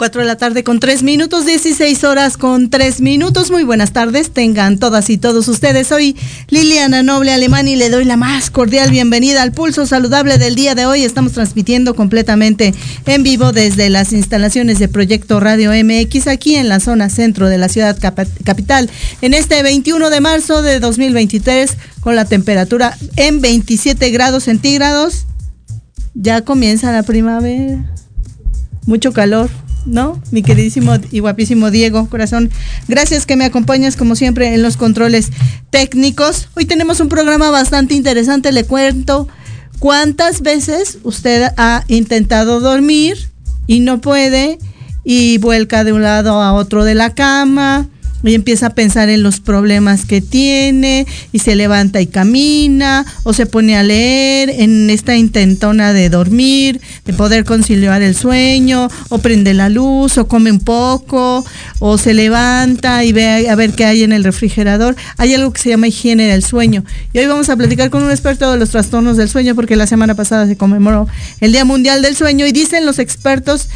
4 de la tarde con 3 minutos, 16 horas con 3 minutos. Muy buenas tardes, tengan todas y todos ustedes. Soy Liliana Noble Alemán y le doy la más cordial bienvenida al pulso saludable del día de hoy. Estamos transmitiendo completamente en vivo desde las instalaciones de Proyecto Radio MX aquí en la zona centro de la ciudad capital. En este 21 de marzo de 2023 con la temperatura en 27 grados centígrados. Ya comienza la primavera. Mucho calor ¿no? Mi queridísimo y guapísimo Diego, corazón. Gracias que me acompañas como siempre en los controles técnicos. Hoy tenemos un programa bastante interesante, le cuento cuántas veces usted ha intentado dormir y no puede y vuelca de un lado a otro de la cama y empieza a pensar en los problemas que tiene y se levanta y camina o se pone a leer en esta intentona de dormir, de poder conciliar el sueño o prende la luz o come un poco o se levanta y ve a ver qué hay en el refrigerador. Hay algo que se llama higiene del sueño y hoy vamos a platicar con un experto de los trastornos del sueño porque la semana pasada se conmemoró el Día Mundial del Sueño y dicen los expertos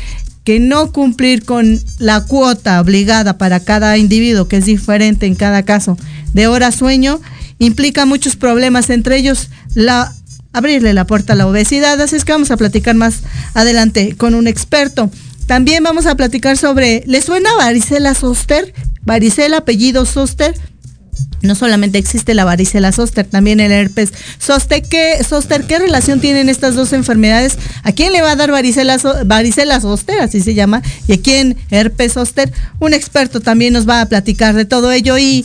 que no cumplir con la cuota obligada para cada individuo, que es diferente en cada caso, de hora sueño, implica muchos problemas, entre ellos la abrirle la puerta a la obesidad. Así es que vamos a platicar más adelante con un experto. También vamos a platicar sobre, ¿le suena varicela zoster? Varicela, apellido zoster no solamente existe la varicela zoster, también el herpes zoster. ¿Qué, zoster, ¿qué relación tienen estas dos enfermedades? ¿A quién le va a dar varicela, varicela zoster, así se llama? ¿Y a quién herpes zoster? Un experto también nos va a platicar de todo ello y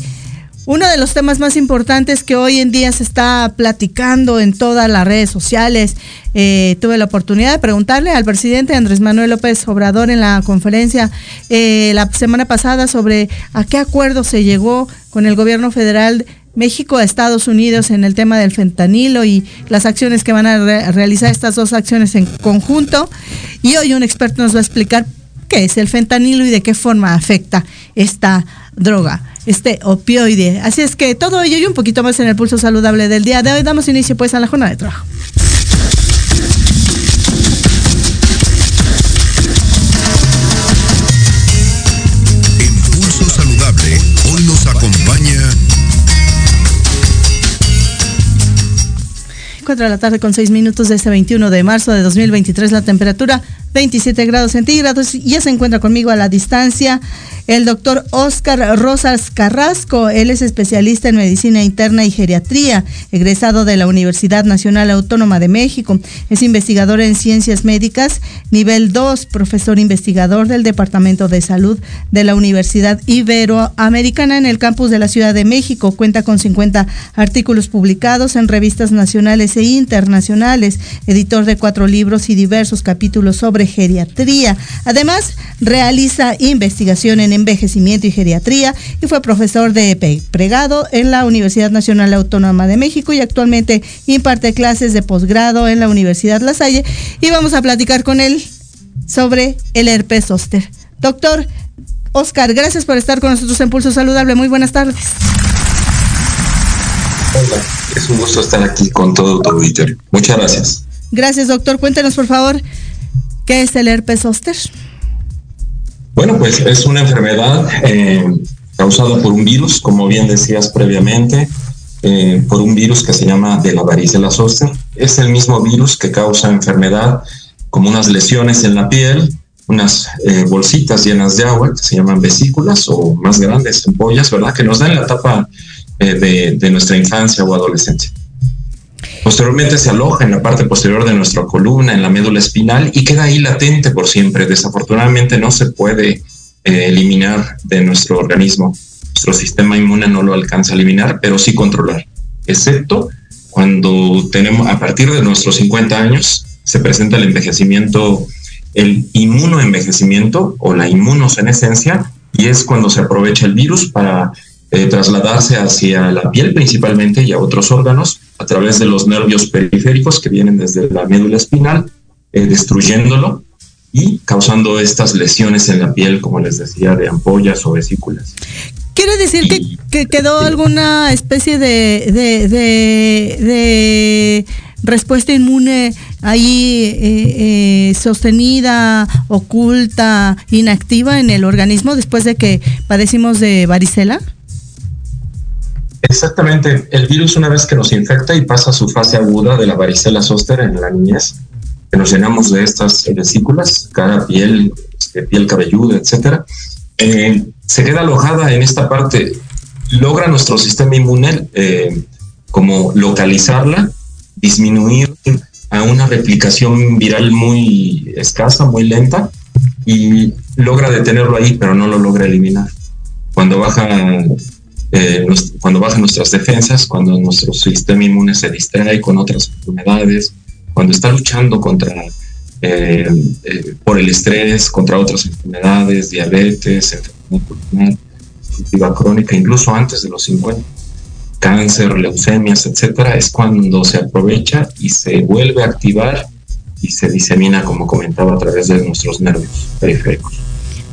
uno de los temas más importantes que hoy en día se está platicando en todas las redes sociales, eh, tuve la oportunidad de preguntarle al presidente Andrés Manuel López Obrador en la conferencia eh, la semana pasada sobre a qué acuerdo se llegó con el gobierno federal México a Estados Unidos en el tema del fentanilo y las acciones que van a realizar estas dos acciones en conjunto. Y hoy un experto nos va a explicar qué es el fentanilo y de qué forma afecta esta droga este opioide. Así es que todo ello y un poquito más en el pulso saludable del día de hoy. Damos inicio pues a la jornada de trabajo. En Pulso Saludable, hoy nos acompaña 4 de la tarde con 6 minutos de este 21 de marzo de 2023. La temperatura 27 grados centígrados. Ya se encuentra conmigo a la distancia el doctor Oscar Rosas Carrasco. Él es especialista en medicina interna y geriatría, egresado de la Universidad Nacional Autónoma de México. Es investigador en ciencias médicas, nivel 2, profesor investigador del Departamento de Salud de la Universidad Iberoamericana en el campus de la Ciudad de México. Cuenta con 50 artículos publicados en revistas nacionales e internacionales, editor de cuatro libros y diversos capítulos sobre geriatría. Además, realiza investigación en envejecimiento y geriatría y fue profesor de pregado en la Universidad Nacional Autónoma de México y actualmente imparte clases de posgrado en la Universidad La Salle y vamos a platicar con él sobre el herpes zóster. Doctor Oscar, gracias por estar con nosotros en Pulso Saludable. Muy buenas tardes. Hola, es un gusto estar aquí con todo tu auditorio. Muchas gracias. Gracias, doctor. Cuéntenos, por favor, ¿qué es el herpes zóster? Bueno, pues es una enfermedad eh, causada por un virus, como bien decías previamente, eh, por un virus que se llama de la varicela zoster. Es el mismo virus que causa enfermedad como unas lesiones en la piel, unas eh, bolsitas llenas de agua que se llaman vesículas o más grandes, ampollas, ¿verdad? Que nos dan la etapa de, de nuestra infancia o adolescencia. Posteriormente se aloja en la parte posterior de nuestra columna, en la médula espinal, y queda ahí latente por siempre. Desafortunadamente no se puede eh, eliminar de nuestro organismo. Nuestro sistema inmune no lo alcanza a eliminar, pero sí controlar, excepto cuando tenemos, a partir de nuestros 50 años, se presenta el envejecimiento, el inmunoenvejecimiento o la inmunosenescencia, y es cuando se aprovecha el virus para eh, trasladarse hacia la piel principalmente y a otros órganos a través de los nervios periféricos que vienen desde la médula espinal, eh, destruyéndolo y causando estas lesiones en la piel, como les decía, de ampollas o vesículas. ¿Quiere decir que, quedó alguna especie de, de, respuesta inmune ahí eh, sostenida, oculta, inactiva en el organismo después de que padecimos de varicela? Exactamente. El virus una vez que nos infecta y pasa a su fase aguda de la varicela zóster en la niñez, que nos llenamos de estas vesículas, cara, piel, este, piel cabelluda, etcétera, eh, se queda alojada en esta parte. Logra nuestro sistema inmune eh, como localizarla, disminuir a una replicación viral muy escasa, muy lenta, y logra detenerlo ahí, pero no lo logra eliminar. Cuando baja eh, cuando bajan nuestras defensas, cuando nuestro sistema inmune se distrae con otras enfermedades, cuando está luchando contra eh, eh, por el estrés, contra otras enfermedades, diabetes, enfermedad pulmonar, crónica, incluso antes de los 50, cáncer, leucemias, etcétera, es cuando se aprovecha y se vuelve a activar y se disemina, como comentaba, a través de nuestros nervios periféricos.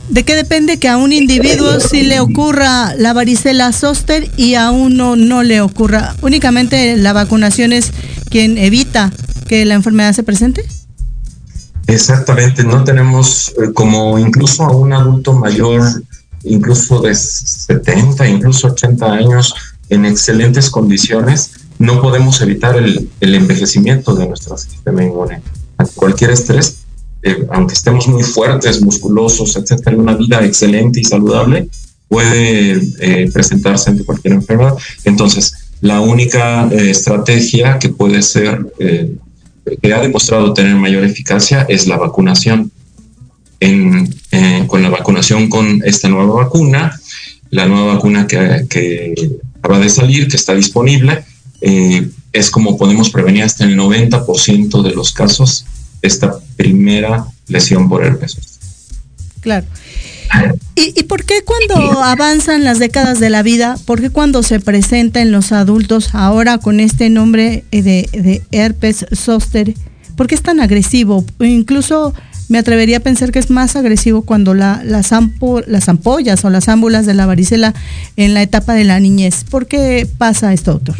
¿De qué depende que a un individuo sí le ocurra la varicela zoster y a uno no le ocurra? ¿Únicamente la vacunación es quien evita que la enfermedad se presente? Exactamente, no tenemos eh, como incluso a un adulto mayor, incluso de 70, incluso 80 años, en excelentes condiciones, no podemos evitar el, el envejecimiento de nuestro sistema inmune. Cualquier estrés eh, aunque estemos muy fuertes, musculosos, etcétera, una vida excelente y saludable, puede eh, presentarse ante cualquier enfermedad. Entonces, la única eh, estrategia que puede ser, que ha demostrado tener mayor eficacia, es la vacunación. con la vacunación con esta nueva vacuna, la nueva vacuna que, que acaba de salir, que está disponible, es como podemos prevenir hasta el 90% de los casos esta primera lesión por herpes. Claro. ¿Y, por qué cuando avanzan las décadas de la vida, por qué cuando se presenta en los adultos ahora con este nombre de, herpes zóster, por qué es tan agresivo? Incluso me atrevería a pensar que es más agresivo cuando la, las, las ampollas o las ámbulas de la varicela en la etapa de la niñez. ¿Por qué pasa esto, doctor?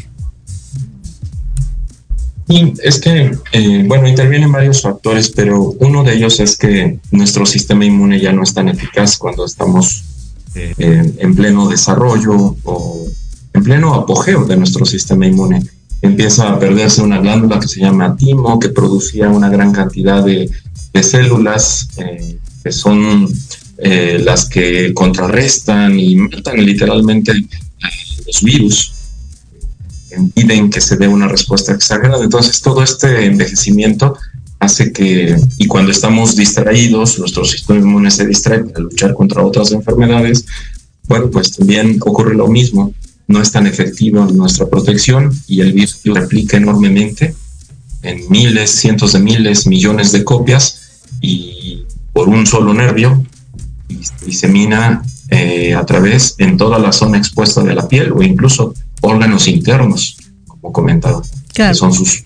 Y es que, eh, bueno, intervienen varios factores, pero uno de ellos es que nuestro sistema inmune ya no es tan eficaz cuando estamos eh, en pleno desarrollo o en pleno apogeo de nuestro sistema inmune. Empieza a perderse una glándula que se llama timo, que producía una gran cantidad de, células eh, que son las que contrarrestan y matan literalmente los virus impiden que se dé una respuesta exagerada. Entonces, todo este envejecimiento hace que, y cuando estamos distraídos, nuestro sistema inmune se distrae para luchar contra otras enfermedades, bueno, pues también ocurre lo mismo. No es tan efectiva nuestra protección y el virus replica enormemente en miles, cientos de miles, millones de copias y por un solo nervio y disemina eh, a través en toda la zona expuesta de la piel o incluso órganos internos, como comentado, que son sus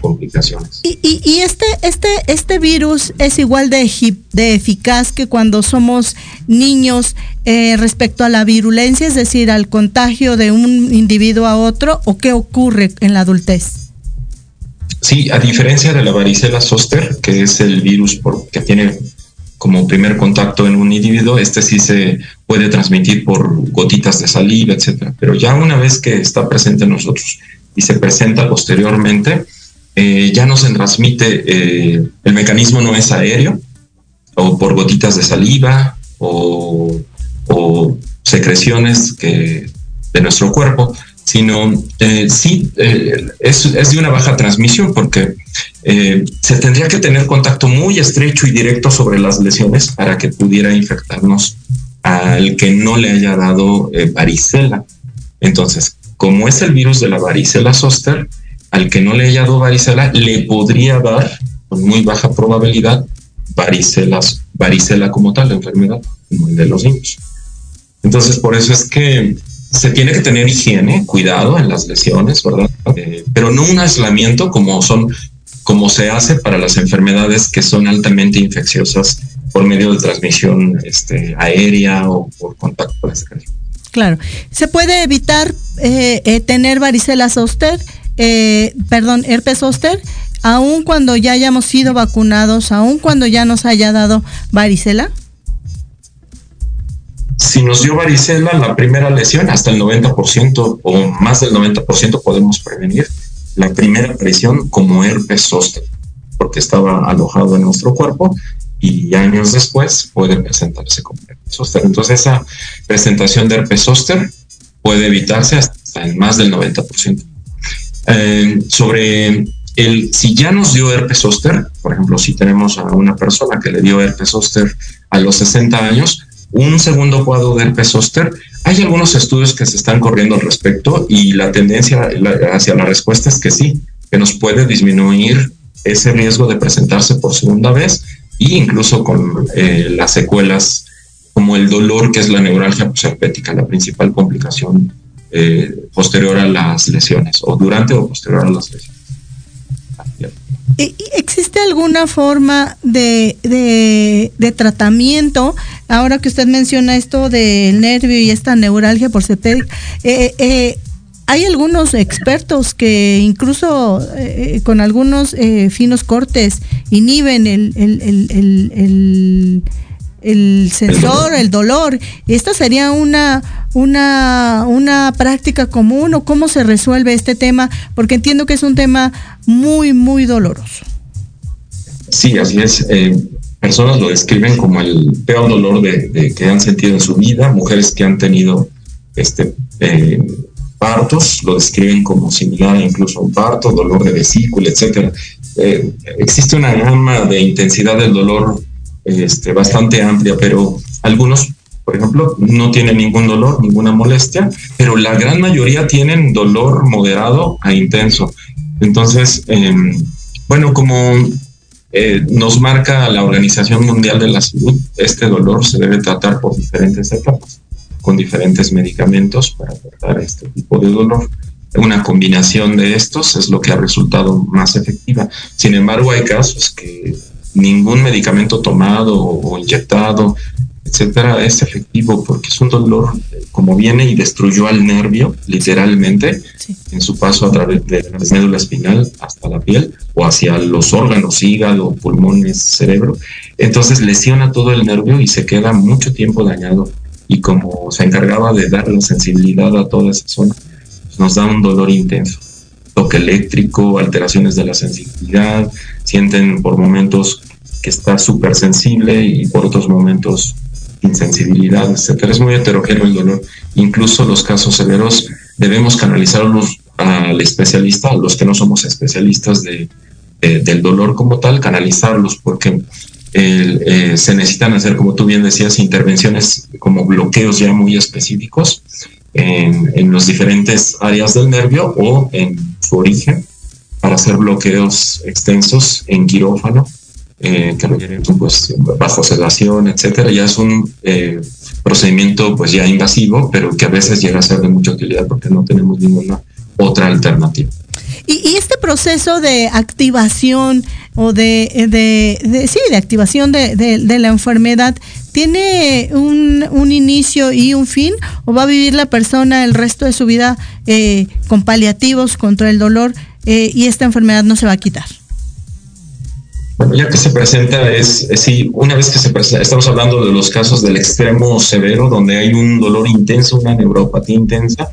complicaciones. Y, y, este, este, este virus es igual de, de eficaz que cuando somos niños eh, respecto a la virulencia, es decir, al contagio de un individuo a otro, o qué ocurre en la adultez? Sí, a diferencia de la varicela zoster, que es el virus por, que tiene como primer contacto en un individuo, este sí se puede transmitir por gotitas de saliva, etcétera. Pero ya una vez que está presente en nosotros y se presenta posteriormente, eh, ya no se transmite, eh, el mecanismo no es aéreo, o por gotitas de saliva o, secreciones de nuestro cuerpo, sino eh, sí eh, es, es, de una baja transmisión porque eh, se tendría que tener contacto muy estrecho y directo sobre las lesiones para que pudiera infectarnos al que no le haya dado varicela. Entonces, como es el virus de la varicela zoster, al que no le haya dado varicela le podría dar con muy baja probabilidad varicelas, varicela como tal, la enfermedad, como el de los niños. Entonces, por eso es que se tiene que tener higiene, cuidado en las lesiones, ¿verdad? Eh, pero no un aislamiento como son, como se hace para las enfermedades que son altamente infecciosas por medio de transmisión este, aérea o por contacto con Claro. ¿Se puede evitar eh, eh, tener varicela zoster, perdón, herpes zoster, aun cuando ya hayamos sido vacunados, aun cuando ya nos haya dado varicela? Si nos dio varicela, la primera lesión, hasta el 90% o más del 90% podemos prevenir la primera aparición como herpes zóster, porque estaba alojado en nuestro cuerpo y años después puede presentarse como herpes zóster. Entonces esa presentación de herpes zóster puede evitarse hasta en más del 90%. Eh, sobre el, si ya nos dio herpes zóster, por ejemplo, si tenemos a una persona que le dio herpes zóster a los 60 años, un segundo cuadro de herpes zóster, hay algunos estudios que se están corriendo al respecto y la tendencia hacia la respuesta es que sí, que nos puede disminuir ese riesgo de presentarse por segunda vez e incluso con eh, las secuelas como el dolor que es la neuralgia posherpética, la principal complicación eh, posterior a las lesiones o durante o posterior a las lesiones. ¿Existe alguna forma de, de, tratamiento? Ahora que usted menciona esto del nervio y esta neuralgia por eh, eh, hay algunos expertos que incluso eh, con algunos finos cortes inhiben el sensor, el dolor. ¿Esta sería una, una, una práctica común o cómo se resuelve este tema? Porque entiendo que es un tema muy, muy doloroso. Sí, así es. Eh, personas lo describen como el peor dolor de, que han sentido en su vida. Mujeres que han tenido este eh, partos lo describen como similar incluso a un parto, dolor de vesícula, etcétera. Eh, existe una gama de intensidad del dolor este, bastante amplia, pero algunos, por ejemplo, no tienen ningún dolor, ninguna molestia, pero la gran mayoría tienen dolor moderado a intenso. Entonces, em, bueno, como eh, nos marca la Organización Mundial de la Salud, este dolor se debe tratar por diferentes etapas, con diferentes medicamentos para tratar este tipo de dolor. Una combinación de estos es lo que ha resultado más efectiva. Sin embargo, hay casos que ningún medicamento tomado o inyectado, etcétera, es efectivo porque es un dolor como viene y destruyó al nervio, literalmente, en su paso a través de la médula espinal hasta la piel o hacia los órganos, hígado, pulmones, cerebro. Entonces lesiona todo el nervio y se queda mucho tiempo dañado. Y como se encargaba de dar la sensibilidad a toda esa zona, pues nos da un dolor intenso toque eléctrico, alteraciones de la sensibilidad, sienten por momentos que está súper sensible y por otros momentos insensibilidad, etcétera. Es muy heterogéneo el dolor. Incluso los casos severos debemos canalizarlos al especialista, a los que no somos especialistas de, del dolor como tal, canalizarlos porque eh, se necesitan hacer, como tú bien decías, intervenciones como bloqueos ya muy específicos en, en los diferentes áreas del nervio o en su origen para hacer bloqueos extensos en quirófano eh, que requieren pues bajo sedación, etcétera, ya es un eh, procedimiento pues ya invasivo, pero que a veces llega a ser de mucha utilidad porque no tenemos ninguna otra alternativa. Y, este proceso de activación o de, de, sí, de activación de, de, la enfermedad, ¿tiene un, un, inicio y un fin? ¿O va a vivir la persona el resto de su vida eh, con paliativos contra el dolor eh, y esta enfermedad no se va a quitar? Bueno, ya que se presenta, es, sí, una vez que se presenta, estamos hablando de los casos del extremo severo, donde hay un dolor intenso, una neuropatía intensa.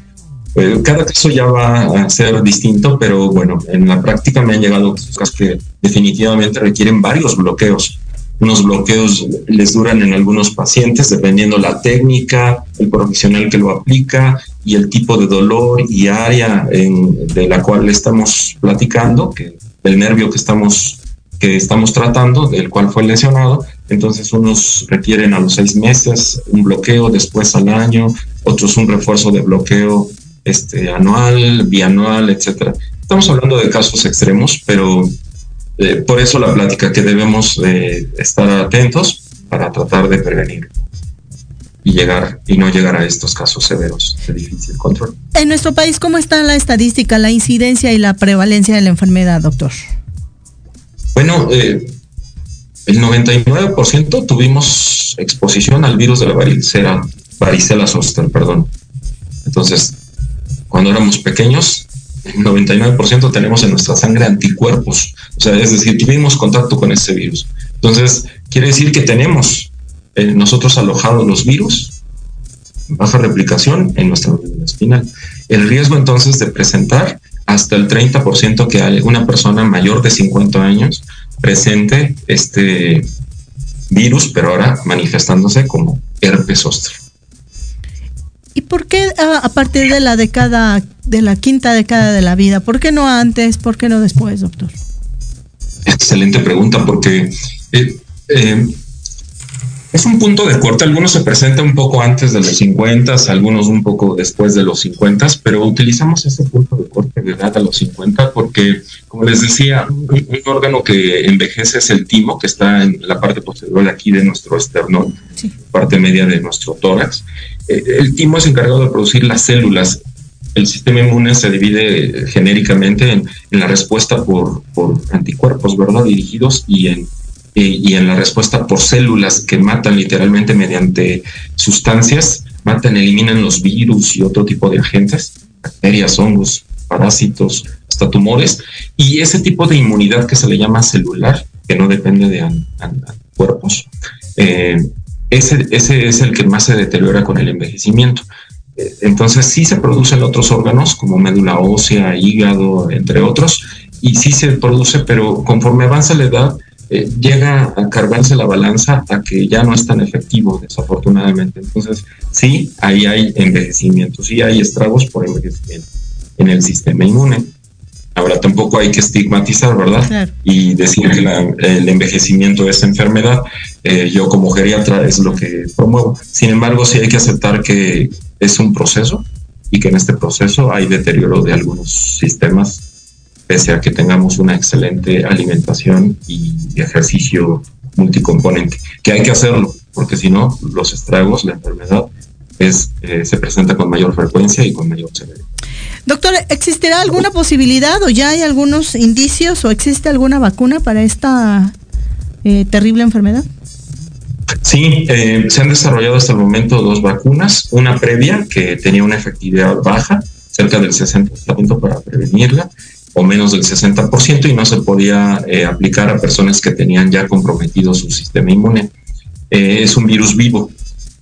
Eh, cada caso ya va a ser distinto, pero bueno, en la práctica me han llegado casos que definitivamente requieren varios bloqueos unos bloqueos les duran en algunos pacientes, dependiendo la técnica, el profesional que lo aplica y el tipo de dolor y área de la cual estamos platicando, que el nervio que estamos que estamos tratando, del cual fue lesionado. Entonces, unos requieren a los seis meses un bloqueo, después al año, otros un refuerzo de bloqueo este, anual, bianual, etcétera. Estamos hablando de casos extremos, pero eh, por eso la plática que debemos eh, estar atentos para tratar de prevenir y llegar y no llegar a estos casos severos de difícil control. En nuestro país, ¿cómo está la estadística, la incidencia y la prevalencia de la enfermedad, doctor? Bueno, eh, el 99% tuvimos exposición al virus de la varicela, varicela zoster, perdón. Entonces, cuando éramos pequeños, el 99% tenemos en nuestra sangre anticuerpos. O sea, es decir, tuvimos contacto con ese virus. Entonces, quiere decir que tenemos eh, nosotros alojados los virus, baja replicación en nuestra médula espinal. El riesgo entonces de presentar hasta el 30% que una persona mayor de 50 años presente este virus, pero ahora manifestándose como herpes zóster. ¿Y por qué a, partir de la década, de la quinta década de la vida? ¿Por qué no antes? ¿Por qué no después, doctor? Excelente pregunta, porque eh, eh, es un punto de corte. Algunos se presentan un poco antes de los 50, algunos un poco después de los 50, pero utilizamos ese punto de corte de edad a los 50 porque, como les decía, un, órgano que envejece es el timo, que está en la parte posterior de aquí de nuestro esternón, parte media de nuestro tórax. Eh, el timo es encargado de producir las células. El sistema inmune se divide genéricamente en, la respuesta por, por anticuerpos, ¿verdad? Dirigidos y en y en la respuesta por células que matan literalmente mediante sustancias, matan, eliminan los virus y otro tipo de agentes, bacterias, hongos, parásitos, hasta tumores, y ese tipo de inmunidad que se le llama celular, que no depende de cuerpos, eh, ese, ese es el que más se deteriora con el envejecimiento. Eh, entonces sí se producen otros órganos como médula ósea, hígado, entre otros, y sí se produce, pero conforme avanza la edad, eh, llega a cargarse la balanza a que ya no es tan efectivo, desafortunadamente. Entonces, sí, ahí hay envejecimiento, sí hay estragos por envejecimiento en el sistema inmune. Ahora tampoco hay que estigmatizar, ¿verdad? Y decir que el envejecimiento es enfermedad. Eh, yo como geriatra es lo que promuevo. Sin embargo, sí hay que aceptar que es un proceso y que en este proceso hay deterioro de algunos sistemas pese a que tengamos una excelente alimentación y ejercicio multicomponente, que hay que hacerlo, porque si no, los estragos, la enfermedad, es, eh, se presenta con mayor frecuencia y con mayor severidad. Doctor, ¿existirá alguna posibilidad o ya hay algunos indicios o existe alguna vacuna para esta eh, terrible enfermedad? Sí, eh, se han desarrollado hasta el momento dos vacunas, una previa que tenía una efectividad baja, cerca del 60% para prevenirla, o menos del 60% y no se podía eh, aplicar a personas que tenían ya comprometido su sistema inmune. Eh, es un virus vivo.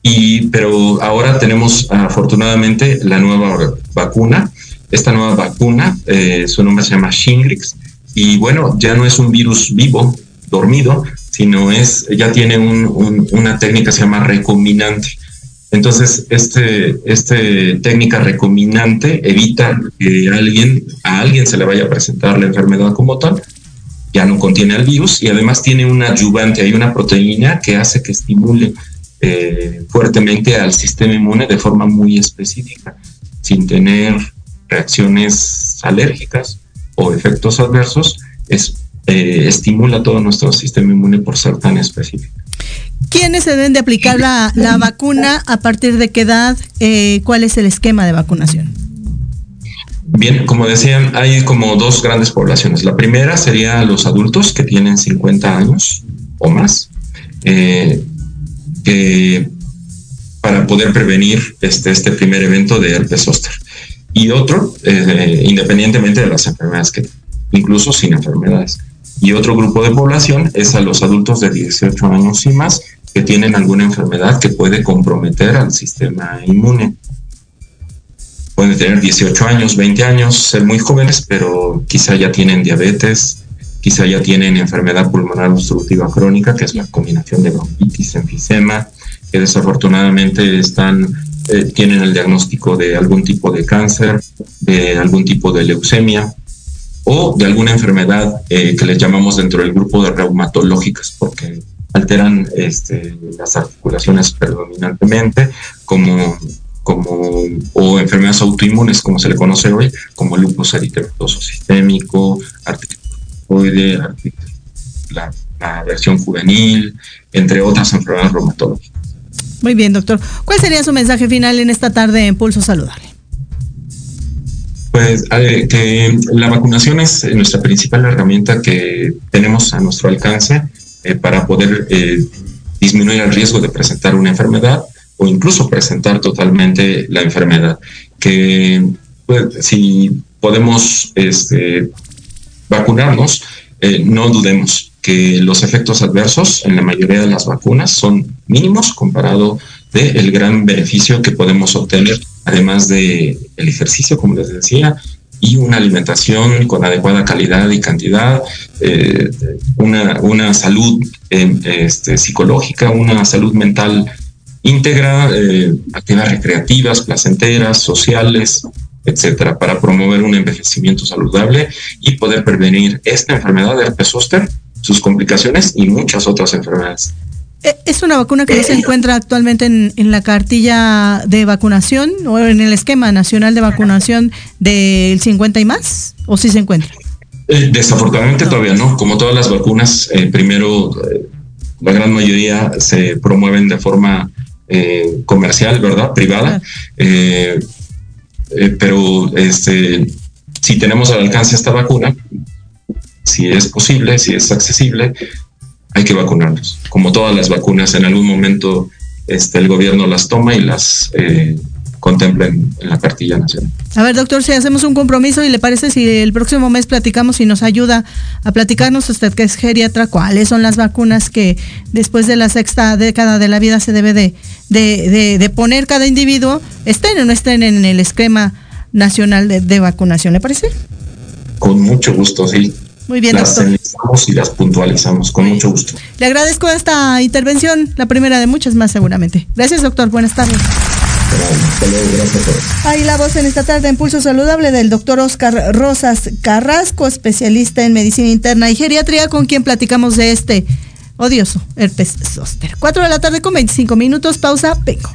Y, pero ahora tenemos afortunadamente la nueva vacuna. Esta nueva vacuna, eh, su nombre se llama Shingrix, y bueno, ya no es un virus vivo, dormido, sino es, ya tiene una técnica que se llama recombinante. Entonces, este, este técnica recombinante evita que alguien, a alguien se le vaya a presentar la enfermedad como tal, ya no contiene el virus y además tiene un adyuvante, hay una proteína que hace que estimule eh, fuertemente al sistema inmune de forma muy específica, sin tener reacciones alérgicas o efectos adversos, es, eh, estimula todo nuestro sistema inmune por ser tan específico. ¿Quiénes se deben de aplicar la, vacuna? ¿A partir de qué edad? Eh, ¿Cuál es el esquema de vacunación? Bien, como decían, hay como dos grandes poblaciones. La primera sería los adultos que tienen 50 años o más, eh, para poder prevenir este, este primer evento de herpes zóster. Y otro, eh, independientemente de las enfermedades que incluso sin enfermedades. Y otro grupo de población es a los adultos de 18 años y más que tienen alguna enfermedad que puede comprometer al sistema inmune. Pueden tener 18 años, 20 años, ser muy jóvenes, pero quizá ya tienen diabetes, quizá ya tienen enfermedad pulmonar obstructiva crónica, que es la combinación de bronquitis, enfisema, que desafortunadamente están, eh, tienen el diagnóstico de algún tipo de cáncer, de algún tipo de leucemia o de alguna enfermedad eh, que les llamamos dentro del grupo de reumatológicas, porque alteran este, las articulaciones predominantemente, como, como, o enfermedades autoinmunes, como se le conoce hoy, como lupus eritematoso sistémico, artritis la, la versión juvenil, entre otras enfermedades reumatológicas. Muy bien, doctor. ¿Cuál sería su mensaje final en esta tarde en Pulso Saludable? Pues que la vacunación es nuestra principal herramienta que tenemos a nuestro alcance eh, para poder eh, disminuir el riesgo de presentar una enfermedad o incluso presentar totalmente la enfermedad. Que pues, si podemos este, vacunarnos, eh, no dudemos que los efectos adversos en la mayoría de las vacunas son mínimos comparado del el gran beneficio que podemos obtener, además de el ejercicio, como les decía, y una alimentación con adecuada calidad y cantidad, eh, una, una, salud eh, este, psicológica, una salud mental íntegra, eh, actividades recreativas, placenteras, sociales, etcétera, para promover un envejecimiento saludable y poder prevenir esta enfermedad de herpes zóster, sus complicaciones y muchas otras enfermedades. Eh, ¿Es una vacuna que no se encuentra actualmente en, la cartilla de vacunación o en el esquema nacional de vacunación del 50 y más? ¿O sí se encuentra? Eh, desafortunadamente todavía no. Como todas las vacunas, eh, primero la gran mayoría se promueven de forma comercial, ¿verdad? Privada. pero este, si tenemos al alcance esta vacuna, si es posible, si es accesible, hay que vacunarnos. Como todas las vacunas, en algún momento este, el gobierno las toma y las eh, contempla en, la cartilla nacional. A ver, doctor, si hacemos un compromiso y le parece si el próximo mes platicamos y nos ayuda a platicarnos usted que es geriatra, cuáles son las vacunas que después de la sexta década de la vida se debe de, de, de, poner cada individuo, estén o no estén en el esquema nacional de, de vacunación, ¿le parece? Con mucho gusto, sí. Muy bien, las doctor. Y las puntualizamos con mucho gusto. Le agradezco esta intervención, la primera de muchas más seguramente. Gracias, doctor. Buenas tardes. Ahí la voz en esta tarde en Pulso Saludable del doctor Oscar Rosas Carrasco, especialista en medicina interna y geriatría, con quien platicamos de este odioso herpes zóster. Cuatro de la tarde con 25 minutos, pausa, vengo.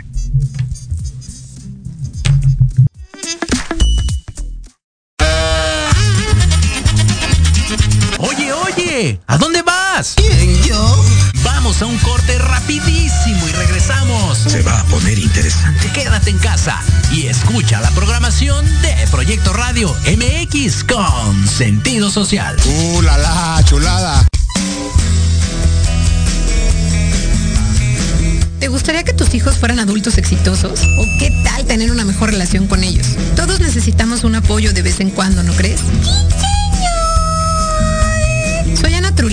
¿A dónde vas? ¿Quién, yo? Vamos a un corte rapidísimo y regresamos. Se va a poner interesante. Quédate en casa y escucha la programación de Proyecto Radio MX con sentido social. ¡Uh, la, la chulada! ¿Te gustaría que tus hijos fueran adultos exitosos? ¿O qué tal tener una mejor relación con ellos? Todos necesitamos un apoyo de vez en cuando, ¿no crees?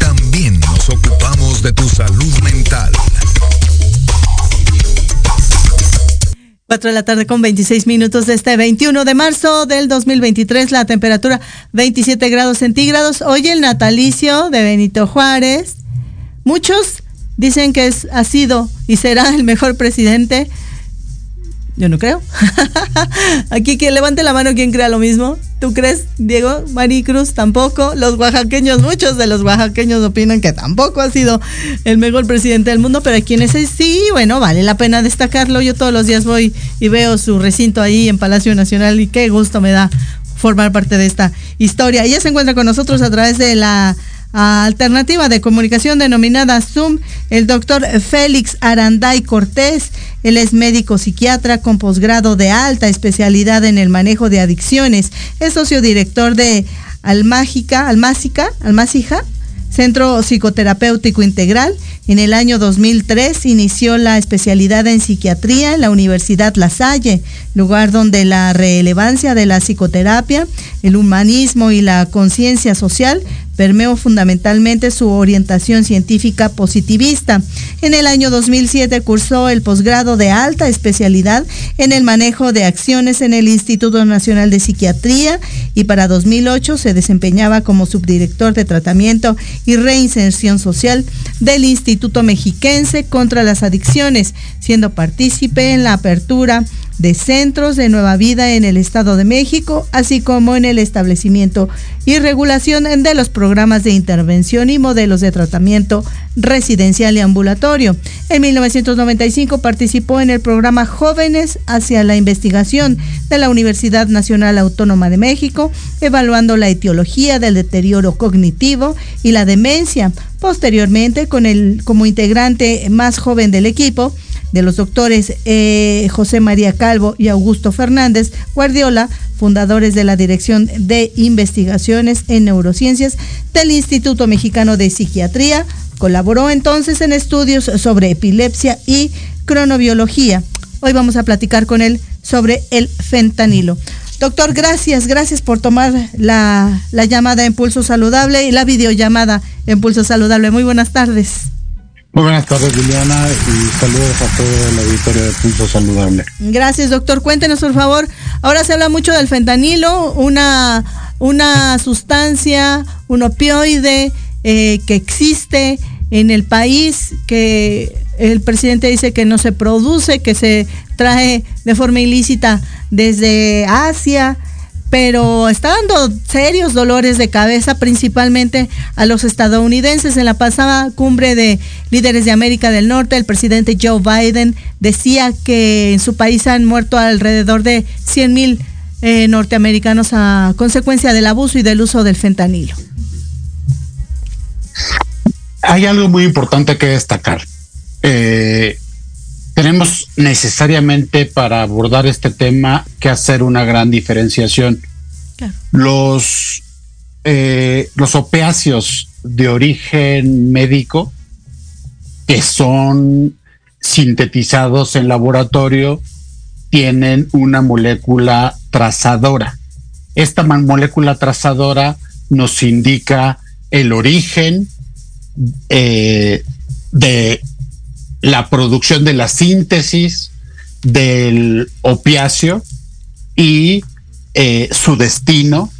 También nos ocupamos de tu salud mental. 4 de la tarde con 26 minutos de este 21 de marzo del 2023, la temperatura 27 grados centígrados. Hoy el natalicio de Benito Juárez. Muchos dicen que ha sido y será el mejor presidente. Yo no creo. Aquí que levante la mano quien crea lo mismo. ¿Tú crees, Diego? Maricruz tampoco. Los oaxaqueños, muchos de los oaxaqueños opinan que tampoco ha sido el mejor presidente del mundo, pero hay quienes sí, bueno, vale la pena destacarlo. Yo todos los días voy y veo su recinto ahí en Palacio Nacional y qué gusto me da formar parte de esta historia. Ella se encuentra con nosotros a través de la alternativa de comunicación denominada Zoom, el doctor Félix Aranday Cortés. Él es médico psiquiatra con posgrado de alta especialidad en el manejo de adicciones. Es socio director de Almágica, Almásica, Almácija, Centro Psicoterapéutico Integral. En el año 2003 inició la especialidad en psiquiatría en la Universidad La Salle, lugar donde la relevancia de la psicoterapia, el humanismo y la conciencia social permeó fundamentalmente su orientación científica positivista. En el año 2007 cursó el posgrado de alta especialidad en el manejo de acciones en el Instituto Nacional de Psiquiatría y para 2008 se desempeñaba como subdirector de tratamiento y reinserción social del Instituto Mexiquense contra las Adicciones, siendo partícipe en la apertura de centros de nueva vida en el Estado de México, así como en el establecimiento y regulación de los programas de intervención y modelos de tratamiento residencial y ambulatorio. En 1995 participó en el programa Jóvenes hacia la Investigación de la Universidad Nacional Autónoma de México, evaluando la etiología del deterioro cognitivo y la demencia. Posteriormente, con el, como integrante más joven del equipo, de los doctores eh, José María Calvo y Augusto Fernández Guardiola, fundadores de la Dirección de Investigaciones en Neurociencias del Instituto Mexicano de Psiquiatría. Colaboró entonces en estudios sobre epilepsia y cronobiología. Hoy vamos a platicar con él sobre el fentanilo. Doctor, gracias, gracias por tomar la, la llamada en Pulso Saludable y la videollamada en Pulso Saludable. Muy buenas tardes. Muy buenas tardes, Liliana, y saludos a todo el auditorio de Pulso Saludable. Gracias, doctor. Cuéntenos, por favor. Ahora se habla mucho del fentanilo, una, una sustancia, un opioide eh, que existe en el país, que el presidente dice que no se produce, que se trae de forma ilícita desde Asia pero está dando serios dolores de cabeza principalmente a los estadounidenses. En la pasada cumbre de líderes de América del Norte, el presidente Joe Biden decía que en su país han muerto alrededor de 100 mil eh, norteamericanos a consecuencia del abuso y del uso del fentanilo. Hay algo muy importante que destacar. Eh, tenemos necesariamente para abordar este tema que hacer una gran diferenciación. Los, eh, los opiáceos de origen médico que son sintetizados en laboratorio tienen una molécula trazadora. Esta molécula trazadora nos indica el origen eh, de la producción de la síntesis del opiáceo y eh, su destino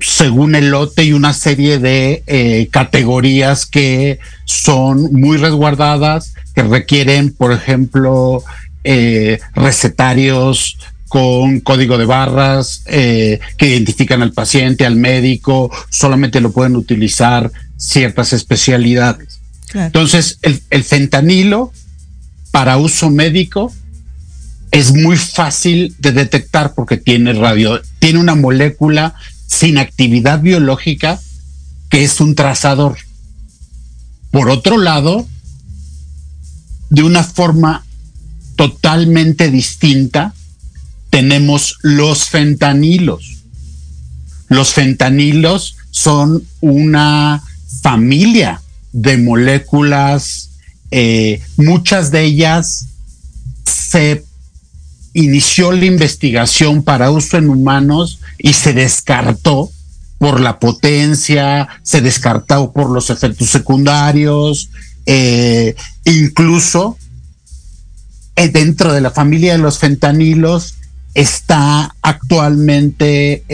según el lote y una serie de eh, categorías que son muy resguardadas, que requieren, por ejemplo, eh, recetarios con código de barras que identifican al paciente, al médico, solamente lo pueden utilizar ciertas especialidades. Entonces, el, fentanilo para uso médico es muy fácil de detectar porque tiene radio, tiene una molécula sin actividad biológica que es un trazador. Por otro lado, de una forma totalmente distinta, tenemos los fentanilos. Los fentanilos son una familia de moléculas, eh, muchas de ellas se inició la investigación para uso en humanos y se descartó por la potencia, se descartó por los efectos secundarios, eh, incluso eh, dentro de la familia de los fentanilos está actualmente,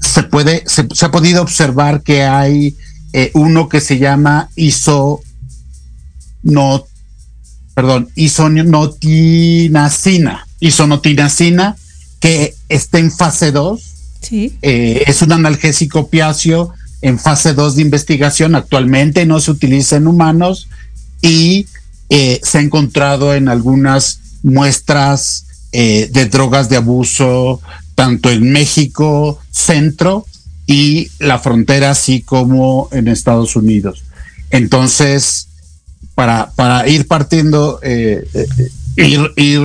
se puede, se, ha podido observar que hay eh, uno que se llama iso no perdón isonotinacina isonotinacina que está en fase 2 eh, es un analgésico opiáceo en fase 2 de investigación. Actualmente no se utiliza en humanos y eh, se ha encontrado en algunas muestras de drogas de abuso tanto en México centro y la frontera, así como en Estados Unidos. Entonces, para, para ir partiendo, eh, ir, ir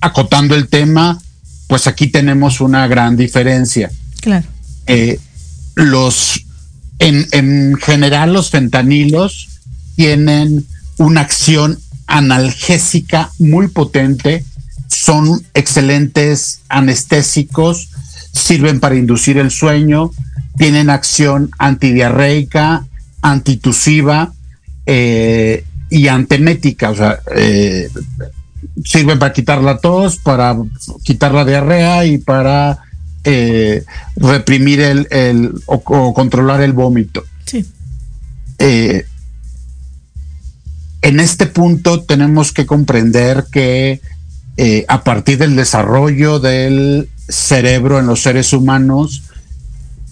acotando el tema, pues aquí tenemos una gran diferencia. Claro. los, en, en general, los fentanilos tienen una acción analgésica muy potente, son excelentes anestésicos, sirven para inducir el sueño, tienen acción antidiarreica, antitusiva eh, y antemética, o sea, eh, sirven para quitar la tos, para quitar la diarrea y para eh, reprimir el, o, controlar el vómito. Sí. en este punto tenemos que comprender que a partir del desarrollo del cerebro en los seres humanos,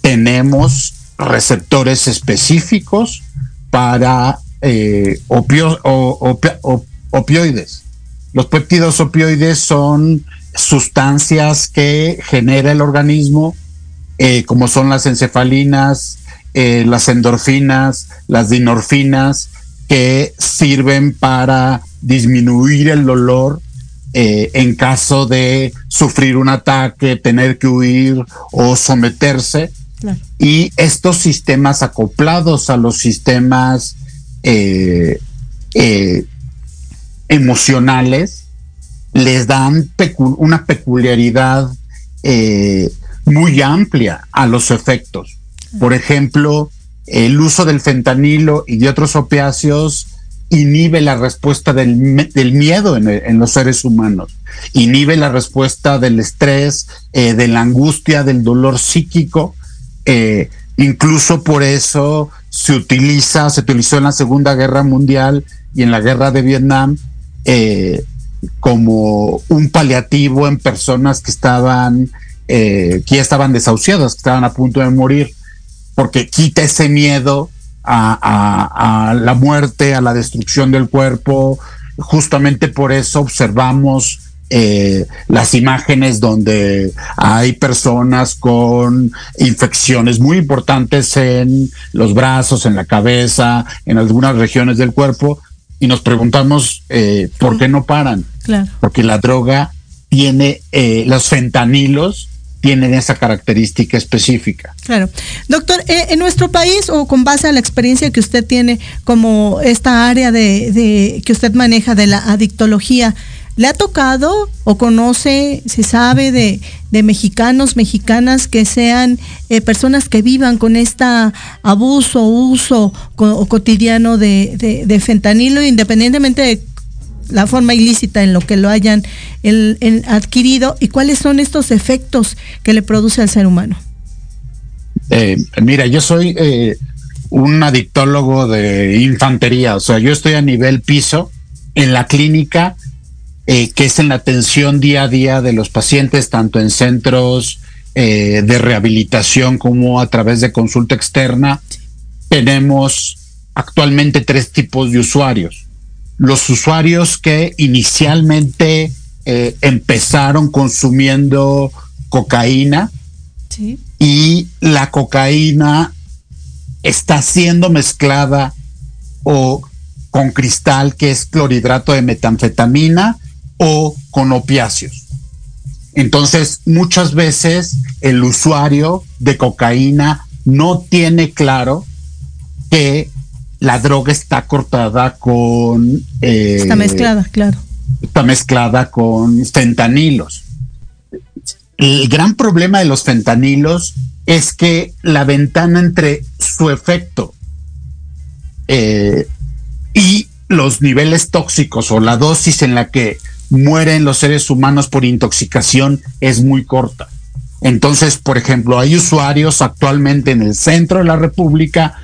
tenemos receptores específicos para eh, opioides. Los péptidos opioides son sustancias que genera el organismo, eh, como son las encefalinas, eh, las endorfinas, las dinorfinas, que sirven para disminuir el dolor en caso de sufrir un ataque, tener que huir o someterse. Y estos sistemas acoplados a los sistemas eh, eh, emocionales les dan una peculiaridad eh, muy amplia a los efectos. Por ejemplo, el uso del fentanilo y de otros opiáceos inhibe la respuesta del, miedo en, los seres humanos, inhibe la respuesta del estrés, de la angustia, del dolor psíquico, eh, incluso por eso se utiliza, se utilizó en la Segunda Guerra Mundial y en la Guerra de Vietnam eh, como un paliativo en personas que estaban, eh, que ya estaban desahuciadas, que estaban a punto de morir, porque quita ese miedo a, a la muerte, a la destrucción del cuerpo. Justamente por eso observamos eh, las imágenes donde hay personas con infecciones muy importantes en los brazos, en la cabeza, en algunas regiones del cuerpo, y nos preguntamos eh, por qué no paran. Porque la droga tiene, eh, los fentanilos tienen esa característica específica. Claro. Doctor, en nuestro país o con base a la experiencia que usted tiene como esta área de que usted maneja de la adictología, ¿Le ha tocado o conoce, se sabe de, mexicanos, mexicanas que sean eh, personas que vivan con este abuso, uso cotidiano de, fentanilo, independientemente de la forma ilícita en lo que lo hayan adquirido y cuáles son estos efectos que le produce al ser humano? Eh, mira, yo soy eh, un adictólogo de infantería, o sea, yo estoy a nivel piso en la clínica eh, que es en la atención día a día de los pacientes, tanto en centros de rehabilitación como a través de consulta externa. Tenemos actualmente tres tipos de usuarios. Los usuarios que inicialmente eh, empezaron consumiendo cocaína y la cocaína está siendo mezclada o con cristal que es clorhidrato de metanfetamina o con opiáceos. Entonces, muchas veces el usuario de cocaína no tiene claro que la droga está cortada con... Eh, está mezclada, claro. Está mezclada con fentanilos. El gran problema de los fentanilos es que la ventana entre su efecto eh, y los niveles tóxicos o la dosis en la que mueren los seres humanos por intoxicación es muy corta. Entonces, por ejemplo, hay usuarios actualmente en el centro de la República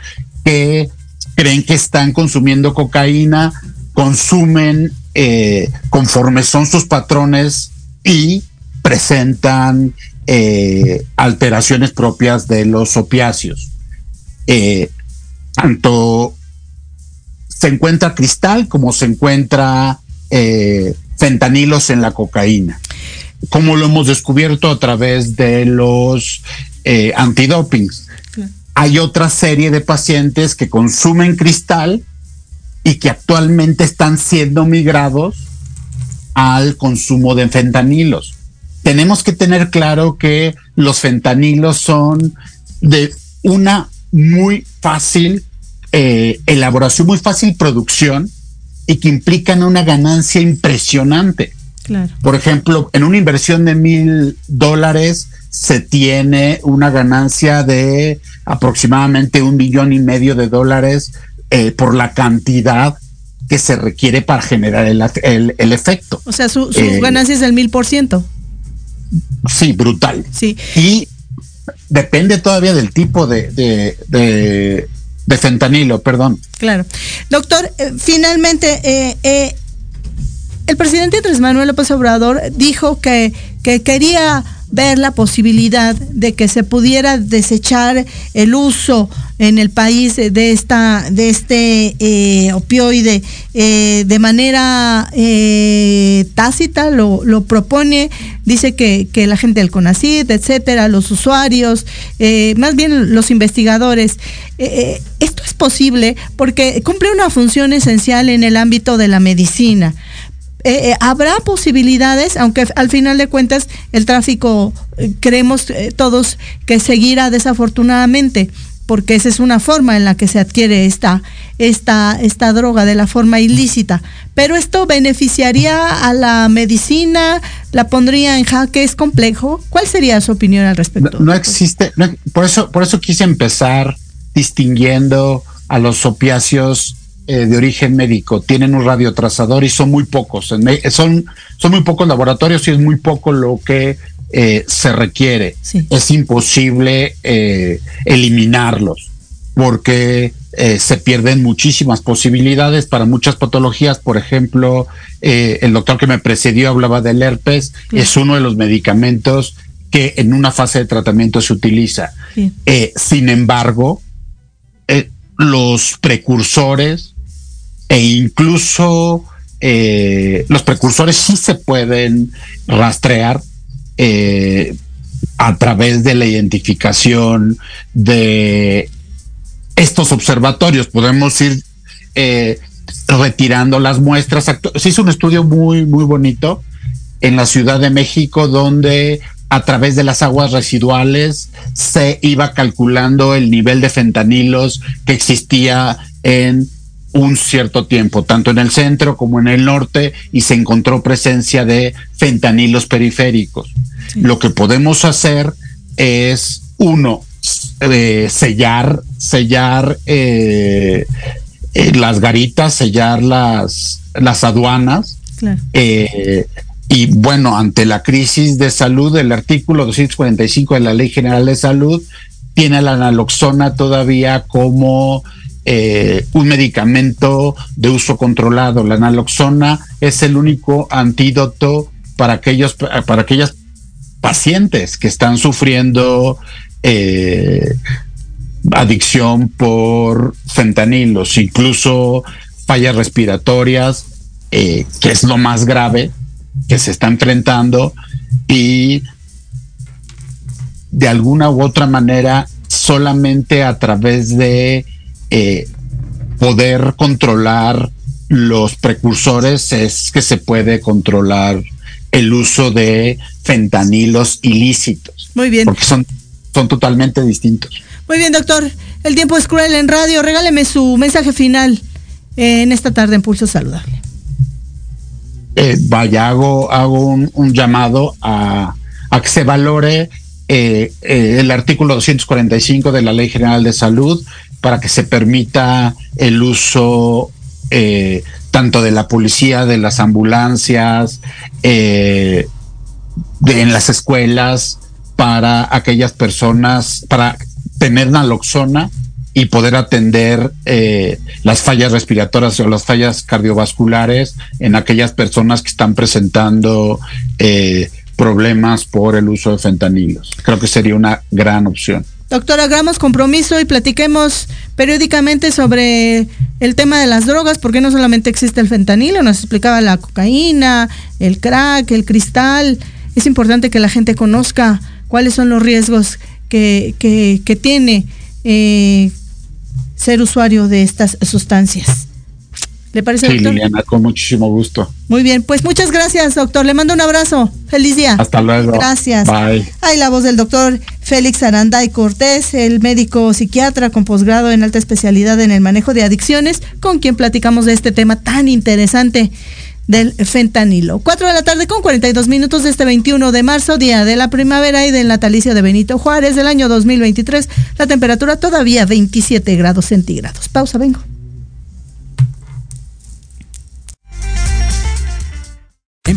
que creen que están consumiendo cocaína, consumen eh, conforme son sus patrones y presentan eh, alteraciones propias de los opiáceos. Eh, tanto se encuentra cristal como se encuentra fentanilos en la cocaína, como lo hemos descubierto a través de los antidopings. Hay otra serie de pacientes que consumen cristal y que actualmente están siendo migrados al consumo de fentanilos. Tenemos que tener claro que los fentanilos son de una muy fácil eh, elaboración, muy fácil producción y que implican una ganancia impresionante. Por ejemplo, en una inversión de mil dólares se tiene una ganancia de aproximadamente un millón y medio de dólares eh, por la cantidad que se requiere para generar el, efecto. O sea, su, eh, ganancia es el mil por ciento. Sí, brutal. Sí. Y depende todavía del tipo de, de, fentanilo, perdón. Claro. Doctor, eh, finalmente, eh, el presidente Andrés Manuel López Obrador dijo que, que quería ver la posibilidad de que se pudiera desechar el uso en el país de esta de este eh, opioide eh, de manera eh, tácita lo, lo, propone dice que, que, la gente del CONACID etcétera los usuarios más bien los investigadores esto es posible porque cumple una función esencial en el ámbito de la medicina eh, eh, habrá posibilidades, aunque al final de cuentas el tráfico eh, creemos todos que seguirá desafortunadamente, porque esa es una forma en la que se adquiere esta, esta, esta droga de la forma ilícita. Pero esto beneficiaría a la medicina, la pondría en jaque, es complejo. ¿Cuál sería su opinión al respecto? No, existe, por eso, por eso quise empezar distinguiendo a los opiáceos eh, de origen médico tienen un radiotrazador y son muy pocos. Son, son muy pocos laboratorios y es muy poco lo que eh, se requiere. Es imposible eh, eliminarlos porque se pierden muchísimas posibilidades para muchas patologías. Por ejemplo, el doctor que me precedió hablaba del herpes. Es uno de los medicamentos que en una fase de tratamiento se utiliza. sin embargo, los precursores e incluso eh, los precursores sí se pueden rastrear eh, a través de la identificación de estos observatorios. Podemos ir eh, retirando las muestras. Se hizo un estudio muy, muy bonito en la Ciudad de México donde a través de las aguas residuales se iba calculando el nivel de fentanilos que existía en un cierto tiempo, tanto en el centro como en el norte, y se encontró presencia de fentanilos periféricos. Lo que podemos hacer es, uno, eh, sellar, sellar eh, eh, las garitas, sellar las, las aduanas. y bueno, ante la crisis de salud, el artículo 245 de la Ley General de Salud tiene la naloxona todavía como eh, un medicamento de uso controlado. La naloxona es el único antídoto para aquellos para aquellas pacientes que están sufriendo eh, adicción por fentanilos, incluso fallas respiratorias, eh, que es lo más grave que se está enfrentando y de alguna u otra manera solamente a través de eh, poder controlar los precursores es que se puede controlar el uso de fentanilos ilícitos. Muy bien. Porque son, son totalmente distintos. Muy bien, doctor. El tiempo es cruel en radio. Regáleme su mensaje final en esta tarde en Pulso Saludable. Eh, vaya, hago, hago un, llamado a, a, que se valore eh, el artículo 245 de la Ley General de Salud para que se permita el uso eh, tanto de la policía, de las ambulancias, eh, en las escuelas, para aquellas personas, para tener naloxona y poder atender eh, las fallas respiratorias o las fallas cardiovasculares en aquellas personas que están presentando problemas por el uso de fentanilos. Creo que sería una gran opción. Doctora, hagamos compromiso y platiquemos periódicamente sobre el tema de las drogas, porque no solamente existe el fentanilo, nos explicaba la cocaína, el crack, el cristal. Es importante que la gente conozca cuáles son los riesgos que, que, tiene eh, ser usuario de estas sustancias. ¿Le parece, Sí, doctor? Liliana, con muchísimo gusto. Muy bien, pues muchas gracias, doctor. Le mando un abrazo. Feliz día. Hasta luego. Gracias. Bye. Hay la voz del doctor Félix Aranday Cortés, el médico psiquiatra con posgrado en alta especialidad en el manejo de adicciones, con quien platicamos de este tema tan interesante del fentanilo. 4 de la tarde con 42 minutos de este 21 de marzo, día de la primavera y del natalicio de Benito Juárez del año 2023. La temperatura todavía 27 grados centígrados. Pausa, vengo.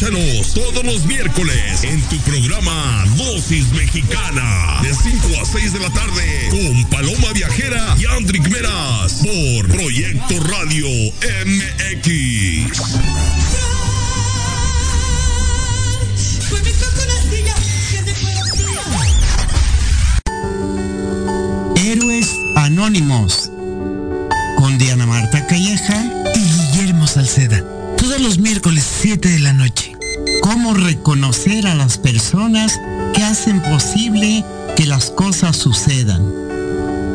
Escúchanos todos los miércoles en tu programa Dosis Mexicana de 5 a 6 de la tarde con Paloma Viajera y Andrick Meras por Proyecto Radio MX. Héroes Anónimos con Diana Marta Calleja y Guillermo Salceda. Todos los miércoles 7 de la noche. Cómo reconocer a las personas que hacen posible que las cosas sucedan.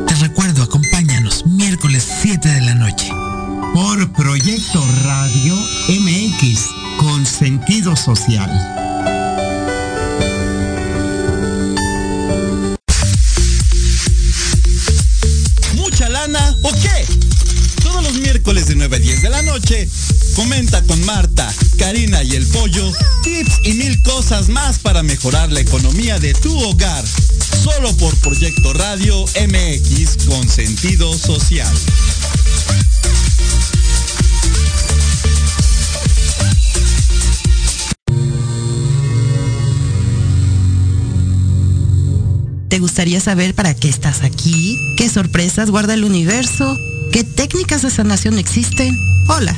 Te recuerdo, acompáñanos miércoles 7 de la noche. Por Proyecto Radio MX con sentido social. ¿Mucha lana o qué? Todos los miércoles de 9 a 10 de la noche, comenta con Marta, Karina y el Pollo tips y mil cosas más para mejorar la economía de tu hogar. Solo por Proyecto Radio MX con sentido social. ¿Te gustaría saber para qué estás aquí? ¿Qué sorpresas guarda el universo? ¿Qué técnicas de sanación existen? Hola,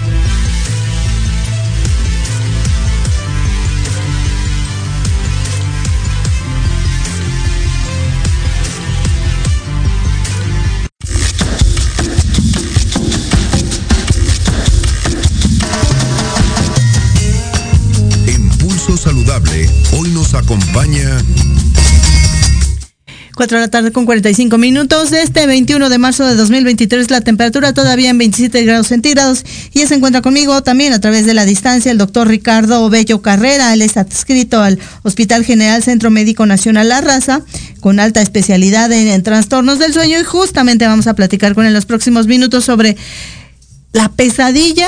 4 de la tarde con 45 minutos. Este 21 de marzo de 2023, la temperatura todavía en 27 grados centígrados. Y se encuentra conmigo también a través de la distancia el doctor Ricardo Bello Carrera. Él está adscrito al Hospital General Centro Médico Nacional La Raza, con alta especialidad en, en trastornos del sueño. Y justamente vamos a platicar con él en los próximos minutos sobre la pesadilla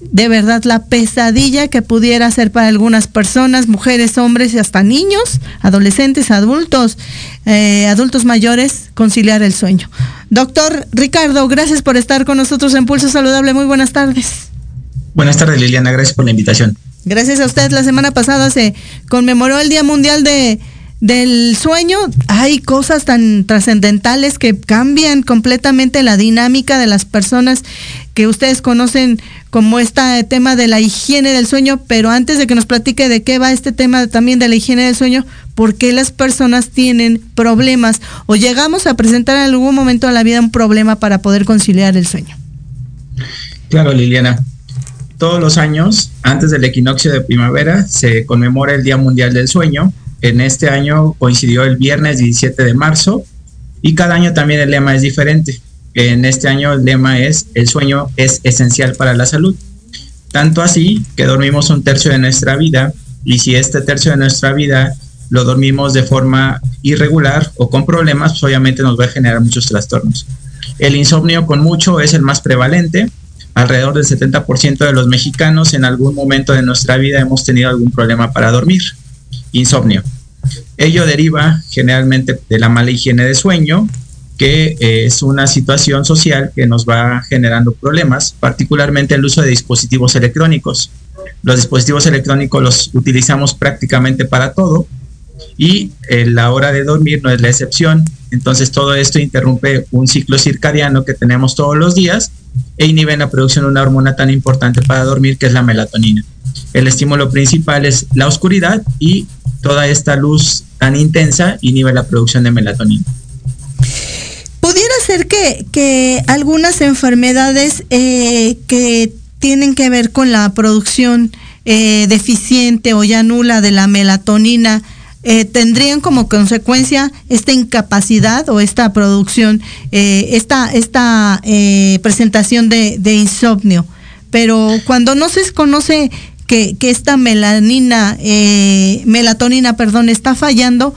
de verdad la pesadilla que pudiera ser para algunas personas, mujeres, hombres y hasta niños, adolescentes, adultos, eh, adultos mayores, conciliar el sueño. Doctor Ricardo, gracias por estar con nosotros en Pulso Saludable. Muy buenas tardes. Buenas tardes Liliana, gracias por la invitación. Gracias a usted. La semana pasada se conmemoró el Día Mundial de del sueño. Hay cosas tan trascendentales que cambian completamente la dinámica de las personas que ustedes conocen como este tema de la higiene del sueño, pero antes de que nos platique de qué va este tema también de la higiene del sueño, ¿por qué las personas tienen problemas o llegamos a presentar en algún momento de la vida un problema para poder conciliar el sueño? Claro, Liliana. Todos los años, antes del equinoccio de primavera, se conmemora el Día Mundial del Sueño. En este año coincidió el viernes 17 de marzo y cada año también el lema es diferente. En este año el lema es el sueño es esencial para la salud. Tanto así que dormimos un tercio de nuestra vida y si este tercio de nuestra vida lo dormimos de forma irregular o con problemas, pues obviamente nos va a generar muchos trastornos. El insomnio con mucho es el más prevalente. Alrededor del 70% de los mexicanos en algún momento de nuestra vida hemos tenido algún problema para dormir. Insomnio. Ello deriva generalmente de la mala higiene de sueño, que eh, es una situación social que nos va generando problemas, particularmente el uso de dispositivos electrónicos. Los dispositivos electrónicos los utilizamos prácticamente para todo y eh, la hora de dormir no es la excepción. Entonces todo esto interrumpe un ciclo circadiano que tenemos todos los días e inhibe la producción de una hormona tan importante para dormir que es la melatonina. El estímulo principal es la oscuridad y toda esta luz tan intensa inhibe la producción de melatonina. ¿Pudiera ser que, que algunas enfermedades eh, que tienen que ver con la producción eh, deficiente o ya nula de la melatonina eh, tendrían como consecuencia esta incapacidad o esta producción, esta, esta presentación de, de, insomnio? Pero cuando no se conoce que, que esta melanina, melatonina, perdón, está fallando,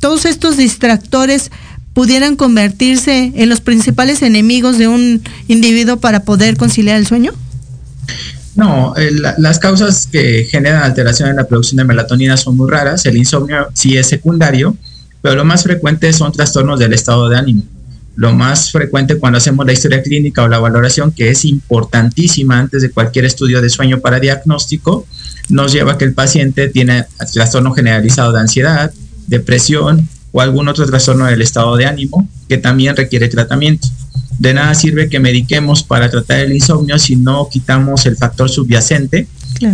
todos estos distractores pudieran convertirse en los principales enemigos de un individuo para poder conciliar el sueño? No, eh, las causas que generan alteración en la producción de melatonina son muy raras. El insomnio sí es secundario, pero lo más frecuente son trastornos del estado de ánimo. Lo más frecuente cuando hacemos la historia clínica o la valoración, que es importantísima antes de cualquier estudio de sueño para diagnóstico, nos lleva a que el paciente tiene trastorno generalizado de ansiedad, depresión, o algún otro trastorno del estado de ánimo que también requiere tratamiento. De nada sirve que mediquemos para tratar el insomnio si no quitamos el factor subyacente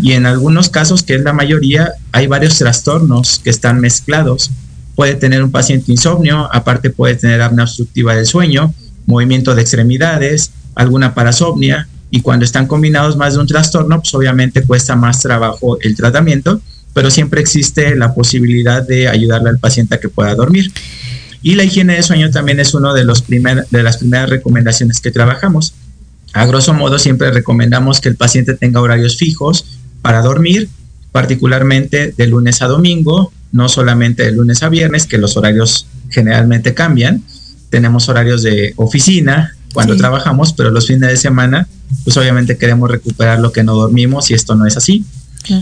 y en algunos casos, que es la mayoría, hay varios trastornos que están mezclados. Puede tener un paciente insomnio, aparte puede tener apnea obstructiva del sueño, movimiento de extremidades, alguna parasomnia y cuando están combinados más de un trastorno, pues obviamente cuesta más trabajo el tratamiento pero siempre existe la posibilidad de ayudarle al paciente a que pueda dormir. Y la higiene de sueño también es una de, los primer, de las primeras recomendaciones que trabajamos. A grosso modo, siempre recomendamos que el paciente tenga horarios fijos para dormir, particularmente de lunes a domingo, no solamente de lunes a viernes, que los horarios generalmente cambian. Tenemos horarios de oficina cuando trabajamos, pero los fines de semana, pues obviamente queremos recuperar lo que no dormimos y esto no es así.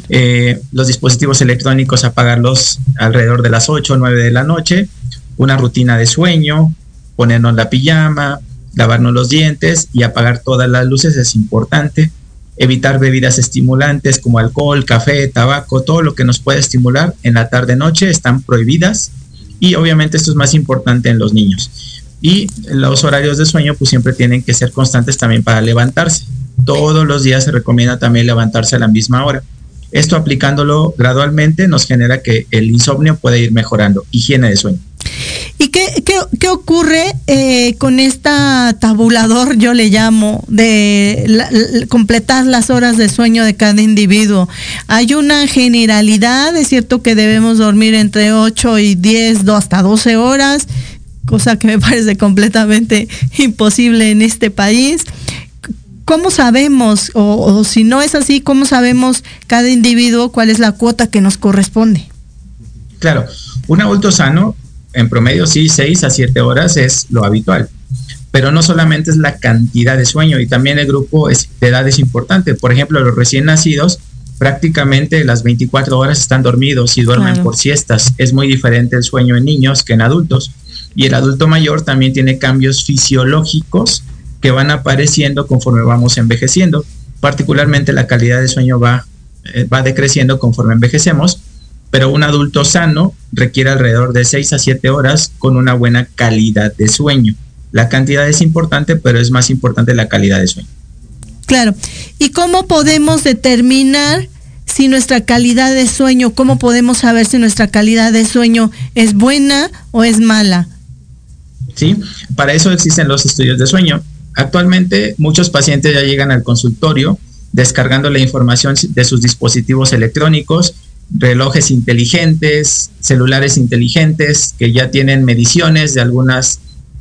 Eh, los dispositivos electrónicos apagarlos alrededor de las 8 o 9 de la noche, una rutina de sueño, ponernos la pijama, lavarnos los dientes y apagar todas las luces es importante. Evitar bebidas estimulantes como alcohol, café, tabaco, todo lo que nos puede estimular en la tarde-noche están prohibidas y obviamente esto es más importante en los niños. Y los horarios de sueño pues siempre tienen que ser constantes también para levantarse. Todos los días se recomienda también levantarse a la misma hora. Esto aplicándolo gradualmente nos genera que el insomnio puede ir mejorando. Higiene de sueño. ¿Y qué, qué, ocurre eh, con esta tabulador, yo le llamo, de completar las horas de sueño de cada individuo? Hay una generalidad, es cierto que debemos dormir entre 8 y 10, hasta 12 horas, cosa que me parece completamente imposible en este país. ¿Cómo sabemos, o, si no es así, cómo sabemos cada individuo cuál es la cuota que nos corresponde? Claro, un adulto sano, en promedio sí, 6 a 7 horas es lo habitual. Pero no solamente es la cantidad de sueño, y también el grupo de edad es importante. Por ejemplo, los recién nacidos, prácticamente las 24 horas están dormidos y duermen por siestas. Es muy diferente el sueño en niños que en adultos. Y el adulto mayor también tiene cambios fisiológicos que van apareciendo conforme vamos envejeciendo. Particularmente la calidad de sueño va, eh, va decreciendo conforme envejecemos, pero un adulto sano requiere alrededor de 6 a 7 horas con una buena calidad de sueño. La cantidad es importante, pero es más importante la calidad de sueño. Claro. ¿Y cómo podemos determinar si nuestra calidad de sueño, cómo podemos saber si nuestra calidad de sueño es buena o es mala? Sí, para eso existen los estudios de sueño. Actualmente muchos pacientes ya llegan al consultorio descargando la información de sus dispositivos electrónicos, relojes inteligentes, celulares inteligentes que ya tienen mediciones de algunos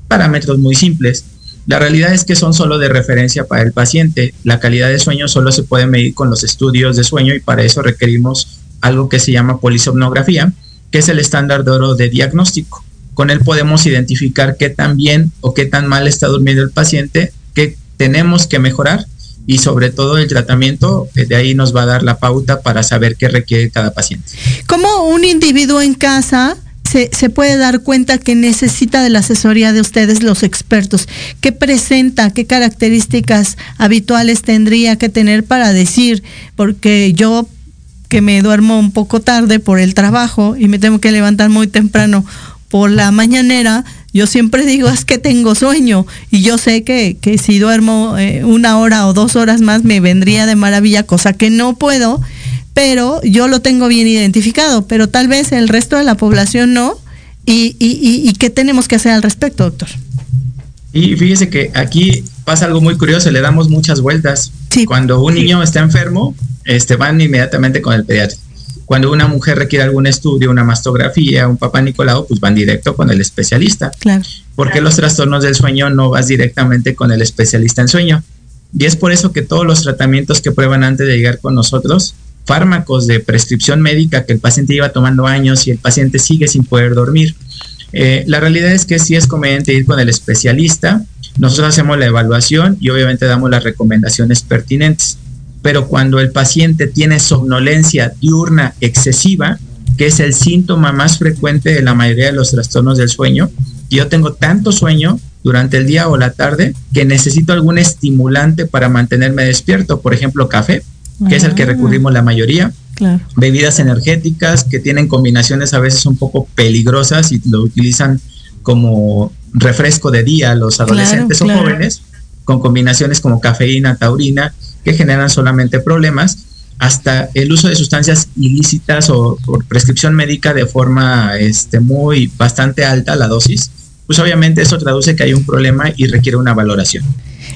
parámetros muy simples. La realidad es que son solo de referencia para el paciente. La calidad de sueño solo se puede medir con los estudios de sueño y para eso requerimos algo que se llama polisomnografía, que es el estándar de oro de diagnóstico con él podemos identificar qué tan bien o qué tan mal está durmiendo el paciente, qué tenemos que mejorar y sobre todo el tratamiento, eh, de ahí nos va a dar la pauta para saber qué requiere cada paciente. ¿Cómo un individuo en casa se, se, puede dar cuenta que necesita de la asesoría de ustedes, los expertos? ¿Qué presenta? ¿Qué características habituales tendría que tener para decir? Porque yo que me duermo un poco tarde por el trabajo y me tengo que levantar muy temprano por la mañanera, yo siempre digo es que tengo sueño y yo sé que, que si duermo eh, una hora o dos horas más me vendría de maravilla, cosa que no puedo pero yo lo tengo bien identificado, pero tal vez el resto de la población no. ¿Y, y, y qué tenemos que hacer al respecto, doctor? Y fíjese que aquí pasa algo muy curioso, le damos muchas vueltas. Cuando un niño está enfermo, este, van inmediatamente con el pediatra. Cuando una mujer requiere algún estudio, una mastografía, un papá Nicolau, pues van directo con el especialista. Claro. ¿Por qué los trastornos del sueño no vas directamente con el especialista en sueño? Y es por eso que todos los tratamientos que prueban antes de llegar con nosotros fármacos de prescripción médica que el paciente lleva tomando años y el paciente sigue sin poder dormir. Eh, la realidad es que sí es conveniente ir con el especialista, nosotros hacemos la evaluación y obviamente damos las recomendaciones pertinentes, pero cuando el paciente tiene somnolencia diurna excesiva, que es el síntoma más frecuente de la mayoría de los trastornos del sueño, yo tengo tanto sueño durante el día o la tarde que necesito algún estimulante para mantenerme despierto, por ejemplo, café, que es el que ah. recurrimos la mayoría. Bebidas energéticas que tienen combinaciones a veces un poco peligrosas y lo utilizan como refresco de día los adolescentes o jóvenes, con combinaciones como cafeína, taurina, que generan solamente problemas, hasta el uso de sustancias ilícitas o por prescripción médica de forma este, muy bastante alta la dosis, pues obviamente eso traduce que hay un problema y requiere una valoración.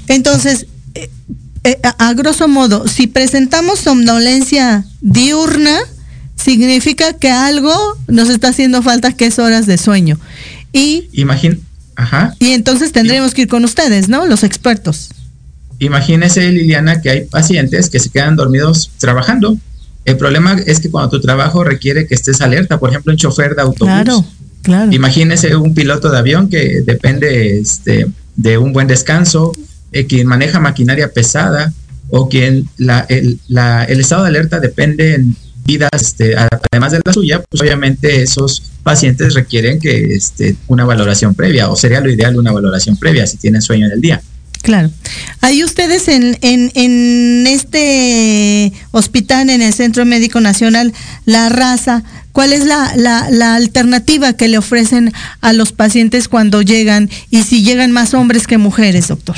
Entonces, eh, eh, a, grosso modo, si presentamos somnolencia diurna, significa que algo nos está haciendo falta, que es horas de sueño. Y, Imagín, ajá. y entonces tendremos que ir con ustedes, ¿no? Los expertos. Imagínese, Liliana, que hay pacientes que se quedan dormidos trabajando. El problema es que cuando tu trabajo requiere que estés alerta, por ejemplo, un chofer de autobús. Claro, claro. Imagínese un piloto de avión que depende este, de un buen descanso, eh, quien maneja maquinaria pesada o quien la, el, estado de alerta depende en vidas, este, además de la suya, pues obviamente esos pacientes requieren que este, una valoración previa, o sería lo ideal una valoración previa si tienen sueño en el día. Claro. Hay ustedes en, en, en, este hospital, en el Centro Médico Nacional, La Raza, ¿cuál es la, la, la, alternativa que le ofrecen a los pacientes cuando llegan y si llegan más hombres que mujeres, doctor?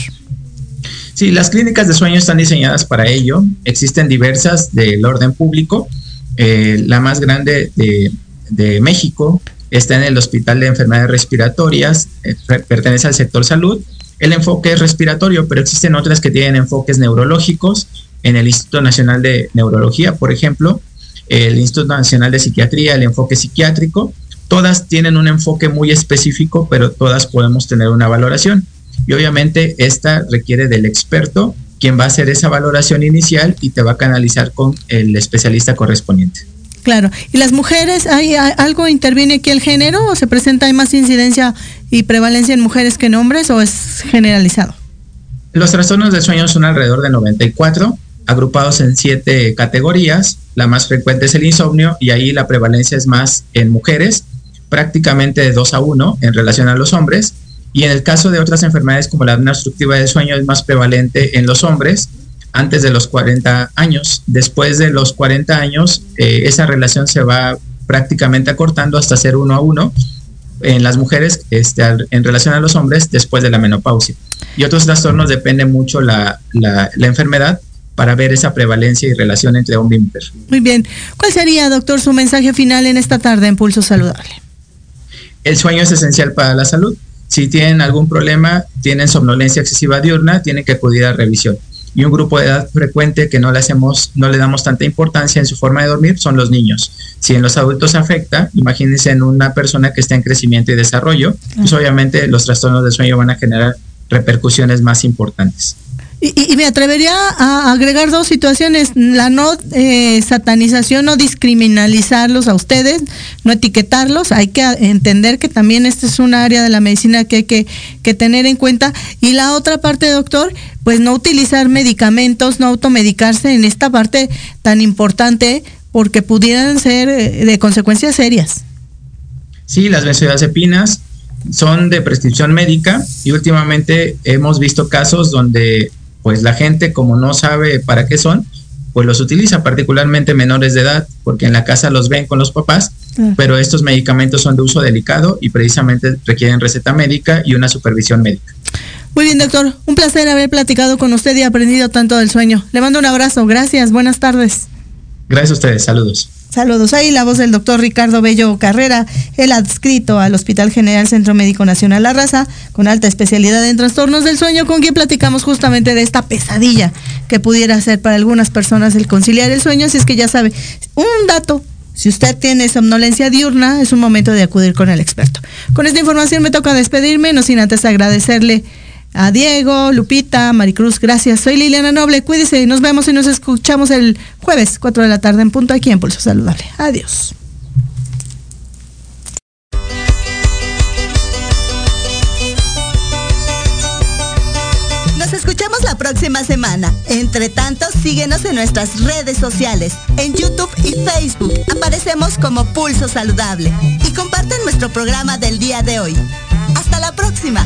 Sí, las clínicas de sueño están diseñadas para ello. Existen diversas del orden público. Eh, la más grande de, México está en el Hospital de Enfermedades Respiratorias, eh, pertenece al sector salud. El enfoque es respiratorio, pero existen otras que tienen enfoques neurológicos. En el Instituto Nacional de Neurología, por ejemplo, el Instituto Nacional de Psiquiatría, el enfoque psiquiátrico. Todas tienen un enfoque muy específico, pero todas podemos tener una valoración y obviamente esta requiere del experto quien va a hacer esa valoración inicial y te va a canalizar con el especialista correspondiente. Claro. ¿Y las mujeres, hay, algo interviene aquí el género o se presenta, hay más incidencia y prevalencia en mujeres que en hombres o es generalizado? Los trastornos del sueño son alrededor de 94, agrupados en siete categorías. La más frecuente es el insomnio y ahí la prevalencia es más en mujeres, prácticamente de 2 a 1 en relación a los hombres y en el caso de otras enfermedades como la apnea obstructiva del sueño es más prevalente en los hombres antes de los 40 años. Después de los 40 años, eh, esa relación se va prácticamente acortando hasta ser uno a uno en las mujeres este, en relación a los hombres después de la menopausia. Y otros trastornos depende mucho la, la, la enfermedad para ver esa prevalencia y relación entre hombre y mujer. Muy bien. ¿Cuál sería, doctor, su mensaje final en esta tarde en Pulso Saludable? El sueño es esencial para la salud. Si tienen algún problema, tienen somnolencia excesiva diurna, tienen que acudir a revisión. Y un grupo de edad frecuente que no le hacemos, no le damos tanta importancia en su forma de dormir son los niños. Si en los adultos afecta, imagínense en una persona que está en crecimiento y desarrollo, pues obviamente los trastornos de sueño van a generar repercusiones más importantes. Y, me atrevería a agregar dos situaciones, la no eh, satanización, no discriminalizarlos a ustedes, no etiquetarlos, hay que entender que también este es un área de la medicina que hay que, que tener en cuenta. Y la otra parte, doctor, pues no utilizar medicamentos, no automedicarse en esta parte tan importante porque pudieran ser eh, de consecuencias serias. Sí, las benzodiazepinas son de prescripción médica y últimamente hemos visto casos donde pues la gente como no sabe para qué son, pues los utiliza particularmente menores de edad porque en la casa los ven con los papás, pero estos medicamentos son de uso delicado y precisamente requieren receta médica y una supervisión médica. Muy bien, doctor. Un placer haber platicado con usted y aprendido tanto del sueño. Le mando un abrazo. Gracias. Buenas tardes. Gracias a ustedes. Saludos. Saludos. Ahí la voz del doctor Ricardo Bello Carrera, el adscrito al Hospital General Centro Médico Nacional La Raza, con alta especialidad en trastornos del sueño, con quien platicamos justamente de esta pesadilla que pudiera ser para algunas personas el conciliar el sueño. Si es que ya sabe, un dato. Si usted tiene somnolencia diurna, es un momento de acudir con el experto. Con esta información me toca despedirme, no sin antes agradecerle a Diego, Lupita, Maricruz, gracias. Soy Liliana Noble, cuídese y nos vemos y nos escuchamos el jueves, 4 de la tarde en punto aquí en Pulso Saludable. Adiós. Nos escuchamos la próxima semana. Entre tanto, síguenos en nuestras redes sociales. En YouTube y Facebook aparecemos como Pulso Saludable. Y comparten nuestro programa del día de hoy. Hasta la próxima.